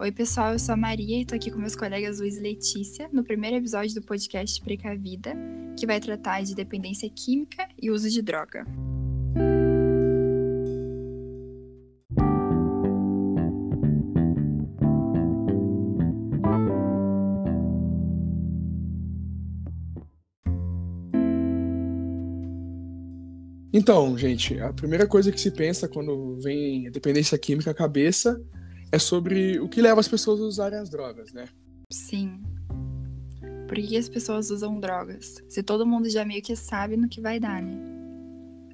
Oi, pessoal, eu sou a Maria e tô aqui com meus colegas Luiz e Letícia no primeiro episódio do podcast Precavida, que vai tratar de dependência química e uso de droga. Então, gente, a primeira coisa que se pensa quando vem dependência química à cabeça é sobre o que leva as pessoas a usarem as drogas, né? Sim. Por que as pessoas usam drogas? Se todo mundo já meio que sabe no que vai dar, né?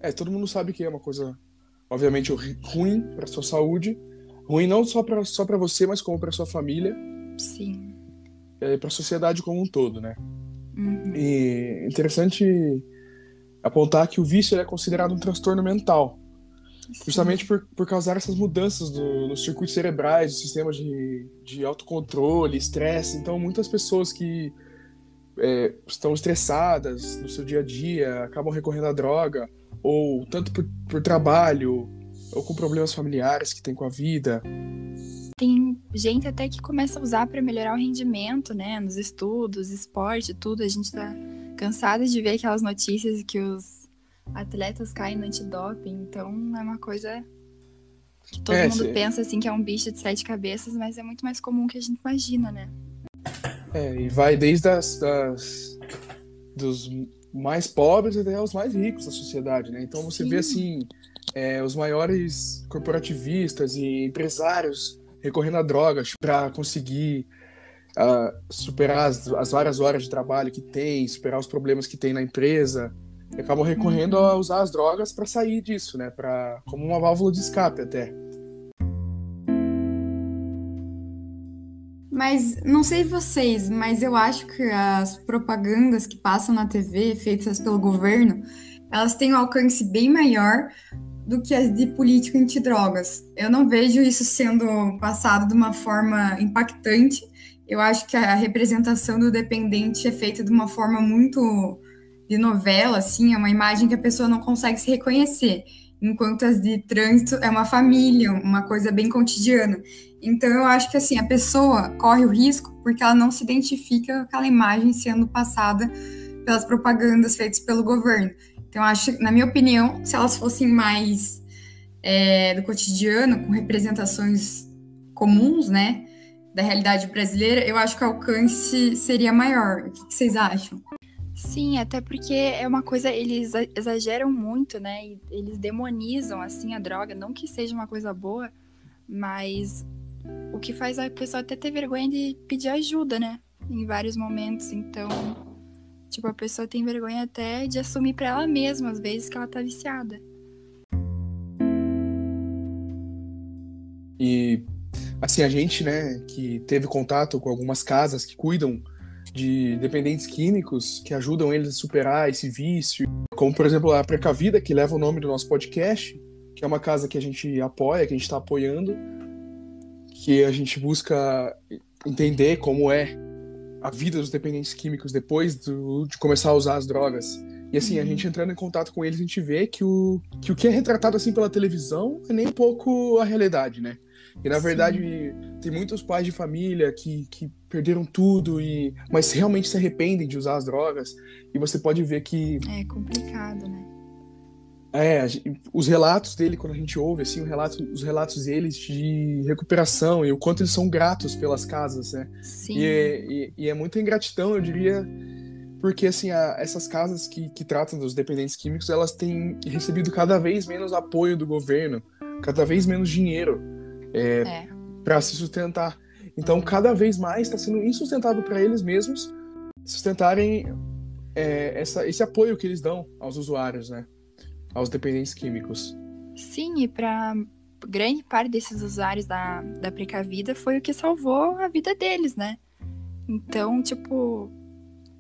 É, todo mundo sabe que é uma coisa, obviamente, ruim para sua saúde. Ruim não só para só pra você, mas como para sua família. Sim. É, para a sociedade como um todo, né? Uhum. E interessante apontar que o vício é considerado um transtorno mental. Justamente por, por causar essas mudanças do, nos circuitos cerebrais, do sistema de, de autocontrole, estresse. Então, muitas pessoas que é, estão estressadas no seu dia a dia acabam recorrendo à droga, ou tanto por, por trabalho, ou com problemas familiares que tem com a vida. Tem gente até que começa a usar para melhorar o rendimento, né? Nos estudos, esporte, tudo. A gente tá cansada de ver aquelas notícias que os atletas caem no antidoping, então é uma coisa que todo é, mundo pensa assim que é um bicho de sete cabeças, mas é muito mais comum que a gente imagina, né? É, e vai desde as, das, dos mais pobres até os mais ricos da sociedade, né? Então você Sim. vê assim é, os maiores corporativistas e empresários recorrendo a drogas para conseguir uh, superar as, as várias horas de trabalho que tem, superar os problemas que tem na empresa e acabam recorrendo a usar as drogas para sair disso, né? Para como uma válvula de escape até. Mas não sei vocês, mas eu acho que as propagandas que passam na TV, feitas pelo governo, elas têm um alcance bem maior do que as de político antidrogas. Eu não vejo isso sendo passado de uma forma impactante. Eu acho que a representação do dependente é feita de uma forma muito de novela, assim, é uma imagem que a pessoa não consegue se reconhecer, enquanto as de trânsito é uma família, uma coisa bem cotidiana. Então eu acho que assim, a pessoa corre o risco porque ela não se identifica com aquela imagem sendo passada pelas propagandas feitas pelo governo. Então acho, na minha opinião, se elas fossem mais é, do cotidiano, com representações comuns, né, da realidade brasileira, eu acho que o alcance seria maior. O que vocês acham? Sim, até porque é uma coisa, eles exageram muito, né? E eles demonizam, assim, a droga. Não que seja uma coisa boa, mas o que faz a pessoa até ter vergonha de pedir ajuda, né? Em vários momentos. Então, tipo, a pessoa tem vergonha até de assumir para ela mesma, às vezes, que ela tá viciada. E, assim, a gente, né, que teve contato com algumas casas que cuidam de dependentes químicos que ajudam eles a superar esse vício, como por exemplo a Precavida, que leva o nome do nosso podcast, que é uma casa que a gente apoia, que a gente está apoiando, que a gente busca entender como é a vida dos dependentes químicos depois do, de começar a usar as drogas. E assim, a uhum. gente entrando em contato com eles, a gente vê que o que, o que é retratado assim pela televisão é nem um pouco a realidade, né? E na Sim. verdade, tem muitos pais de família que, que perderam tudo, e mas realmente se arrependem de usar as drogas. E você pode ver que. É complicado, né? É, os relatos dele, quando a gente ouve, assim, o relato, os relatos deles de recuperação e o quanto eles são gratos pelas casas, né? Sim. E é, e, e é muita ingratidão, eu diria, porque, assim, a, essas casas que, que tratam dos dependentes químicos, elas têm recebido cada vez menos apoio do governo, cada vez menos dinheiro é, é. Para se sustentar. Então, cada vez mais está sendo insustentável para eles mesmos sustentarem é, essa, esse apoio que eles dão aos usuários, né? Aos dependentes químicos. Sim, e para grande parte desses usuários da, da Precavida foi o que salvou a vida deles, né? Então, tipo,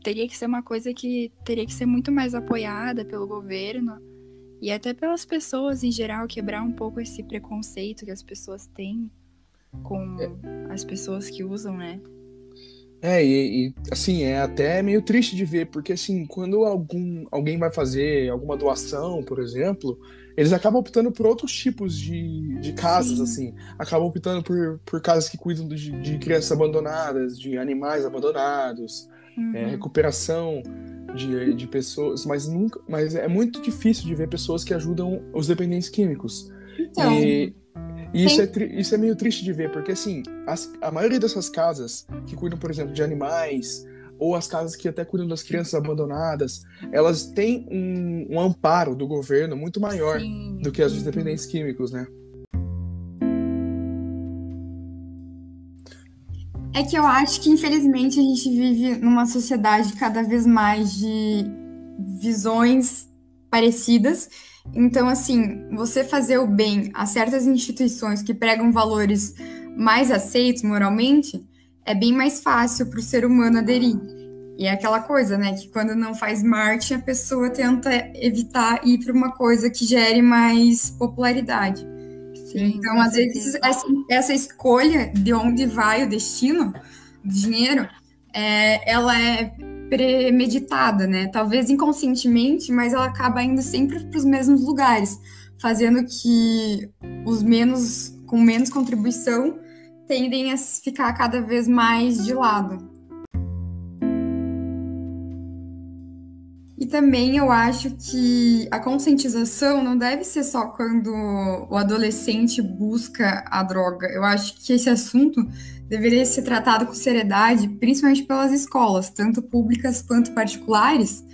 teria que ser uma coisa que teria que ser muito mais apoiada pelo governo e até pelas pessoas em geral, quebrar um pouco esse preconceito que as pessoas têm com é. as pessoas que usam, né? É, e, e, assim, é até meio triste de ver, porque assim, quando algum, alguém vai fazer alguma doação, por exemplo, eles acabam optando por outros tipos de, de casas, Sim. assim. Acabam optando por, por casas que cuidam de, de crianças abandonadas, de animais abandonados, é, uhum. é, recuperação de, de pessoas, mas nunca. Mas é muito difícil de ver pessoas que ajudam os dependentes químicos. Então, e, e isso, é, isso é meio triste de ver, porque assim, as, a maioria dessas casas que cuidam, por exemplo, de animais, ou as casas que até cuidam das crianças abandonadas, elas têm um, um amparo do governo muito maior Sim. do que as dos dependentes químicos, né? É que eu acho que, infelizmente, a gente vive numa sociedade cada vez mais de visões parecidas então, assim, você fazer o bem a certas instituições que pregam valores mais aceitos moralmente é bem mais fácil para o ser humano aderir. E é aquela coisa, né, que quando não faz marketing, a pessoa tenta evitar ir para uma coisa que gere mais popularidade. Sim, então, às vezes, essa, essa, escolha de onde vai o destino do dinheiro, é, ela é premeditada, né? Talvez inconscientemente, mas ela acaba indo sempre para os mesmos lugares, fazendo que os menos com menos contribuição tendem a ficar cada vez mais de lado. E também eu acho que a conscientização não deve ser só quando o adolescente busca a droga. Eu acho que esse assunto deveria ser tratado com seriedade, principalmente pelas escolas, tanto públicas quanto particulares.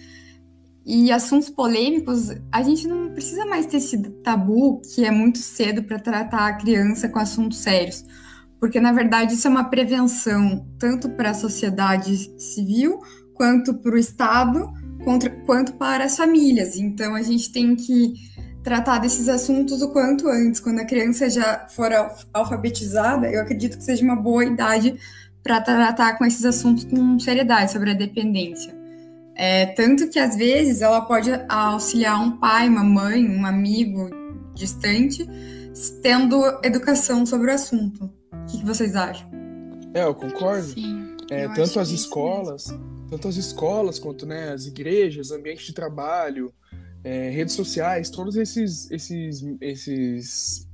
E assuntos polêmicos, a gente não precisa mais ter esse tabu que é muito cedo para tratar a criança com assuntos sérios, porque na verdade isso é uma prevenção tanto para a sociedade civil quanto para o Estado, quanto para as famílias. Então a gente tem que tratar desses assuntos o quanto antes, quando a criança já for alfabetizada, eu acredito que seja uma boa idade para tratar com esses assuntos com seriedade sobre a dependência. É, tanto que às vezes ela pode auxiliar um pai, uma mãe, um amigo distante, tendo educação sobre o assunto. O que, que vocês acham? É, eu concordo. Sim, é, eu tanto as escolas, mesmo. tanto as escolas quanto né, as igrejas, ambiente de trabalho, é, redes sociais, todos esses, esses, esses,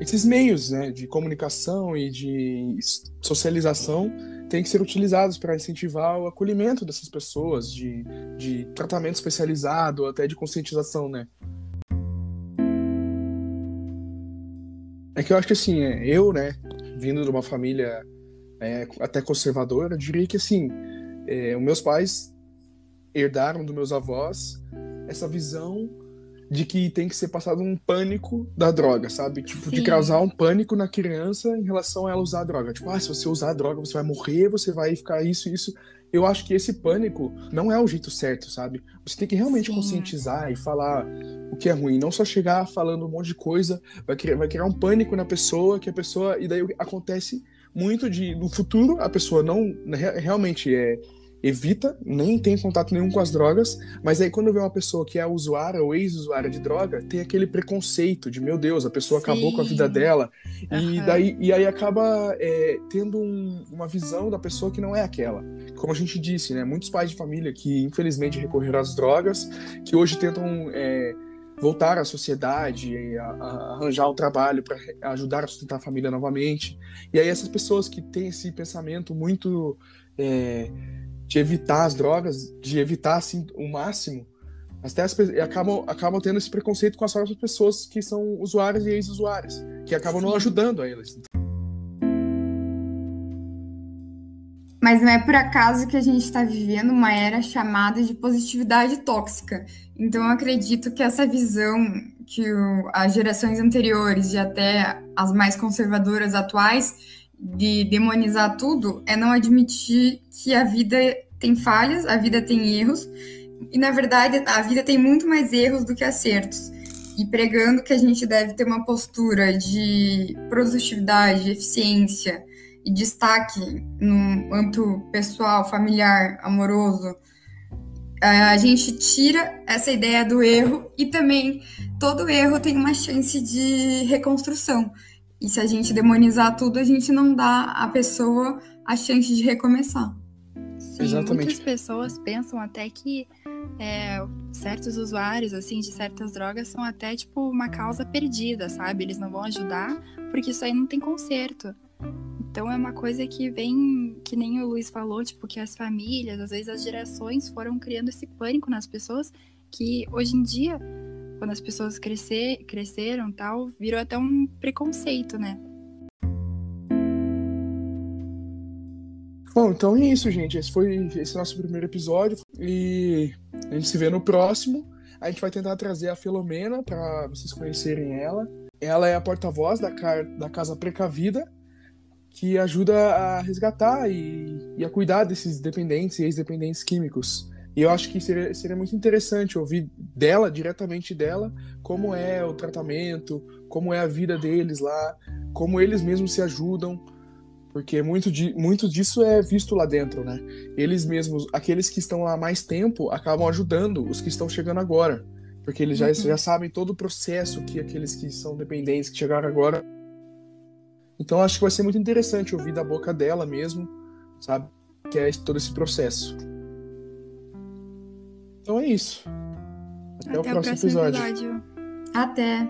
esses meios né, de comunicação e de socialização têm que ser utilizados para incentivar o acolhimento dessas pessoas, de, de tratamento especializado, até de conscientização, né? É que eu acho que assim, é, eu, né, vindo de uma família é, até conservadora, diria que assim, é, os meus pais herdaram dos meus avós essa visão de que tem que ser passado um pânico da droga, sabe? Tipo, Sim. de causar um pânico na criança em relação a ela usar a droga. Tipo, ah, se você usar a droga, você vai morrer, você vai ficar isso, isso. Eu acho que esse pânico não é o jeito certo, sabe? Você tem que realmente Sim. conscientizar e falar o que é ruim, não só chegar falando um monte de coisa, vai criar, vai criar um pânico na pessoa, que a pessoa. E daí acontece muito de no futuro a pessoa não realmente é evita, nem tem contato nenhum com as drogas, mas aí quando vê uma pessoa que é usuária ou ex-usuária de droga, tem aquele preconceito de, meu Deus, a pessoa Sim. acabou com a vida dela, uhum. e, daí, e aí acaba é, tendo um, uma visão da pessoa que não é aquela. Como a gente disse, né, muitos pais de família que infelizmente recorreram às drogas, que hoje tentam... É, voltar à sociedade, a, a arranjar um trabalho para ajudar a sustentar a família novamente. E aí essas pessoas que têm esse pensamento muito é, de evitar as drogas, de evitar assim o máximo, até as, acabam, acabam tendo esse preconceito com as próprias pessoas que são usuárias e ex-usuárias, que acabam Sim. não ajudando a eles. Mas não é por acaso que a gente está vivendo uma era chamada de positividade tóxica. Então, eu acredito que essa visão que o, as gerações anteriores e até as mais conservadoras atuais de demonizar tudo é não admitir que a vida tem falhas, a vida tem erros, e na verdade a vida tem muito mais erros do que acertos. E pregando que a gente deve ter uma postura de produtividade, eficiência e destaque no âmbito pessoal, familiar, amoroso, a gente tira essa ideia do erro e também todo erro tem uma chance de reconstrução. E se a gente demonizar tudo, a gente não dá à pessoa a chance de recomeçar. Sim, Exatamente. muitas pessoas pensam até que é, certos usuários, assim, de certas drogas são até, tipo, uma causa perdida, sabe? Eles não vão ajudar porque isso aí não tem conserto. Então é uma coisa que vem, que nem o Luiz falou, tipo, que as famílias, às vezes as gerações foram criando esse pânico nas pessoas que hoje em dia, quando as pessoas crescer, cresceram tal, virou até um preconceito, né? Bom, então é isso, gente. Esse foi esse nosso primeiro episódio. E a gente se vê no próximo. A gente vai tentar trazer a Filomena para vocês conhecerem ela. Ela é a porta-voz da, da Casa Precavida, que ajuda a resgatar e, e a cuidar desses dependentes e ex-dependentes químicos. E eu acho que seria, seria muito interessante ouvir dela, diretamente dela, como é o tratamento, como é a vida deles lá, como eles mesmos se ajudam, porque muito, de, muito disso é visto lá dentro, né? Eles mesmos, aqueles que estão lá mais tempo, acabam ajudando os que estão chegando agora. Porque eles já, uhum. já sabem todo o processo que aqueles que são dependentes, que chegaram agora. Então acho que vai ser muito interessante ouvir da boca dela mesmo, sabe? Que é todo esse processo. Então é isso. Até, Até o próximo, próximo episódio. episódio. Até.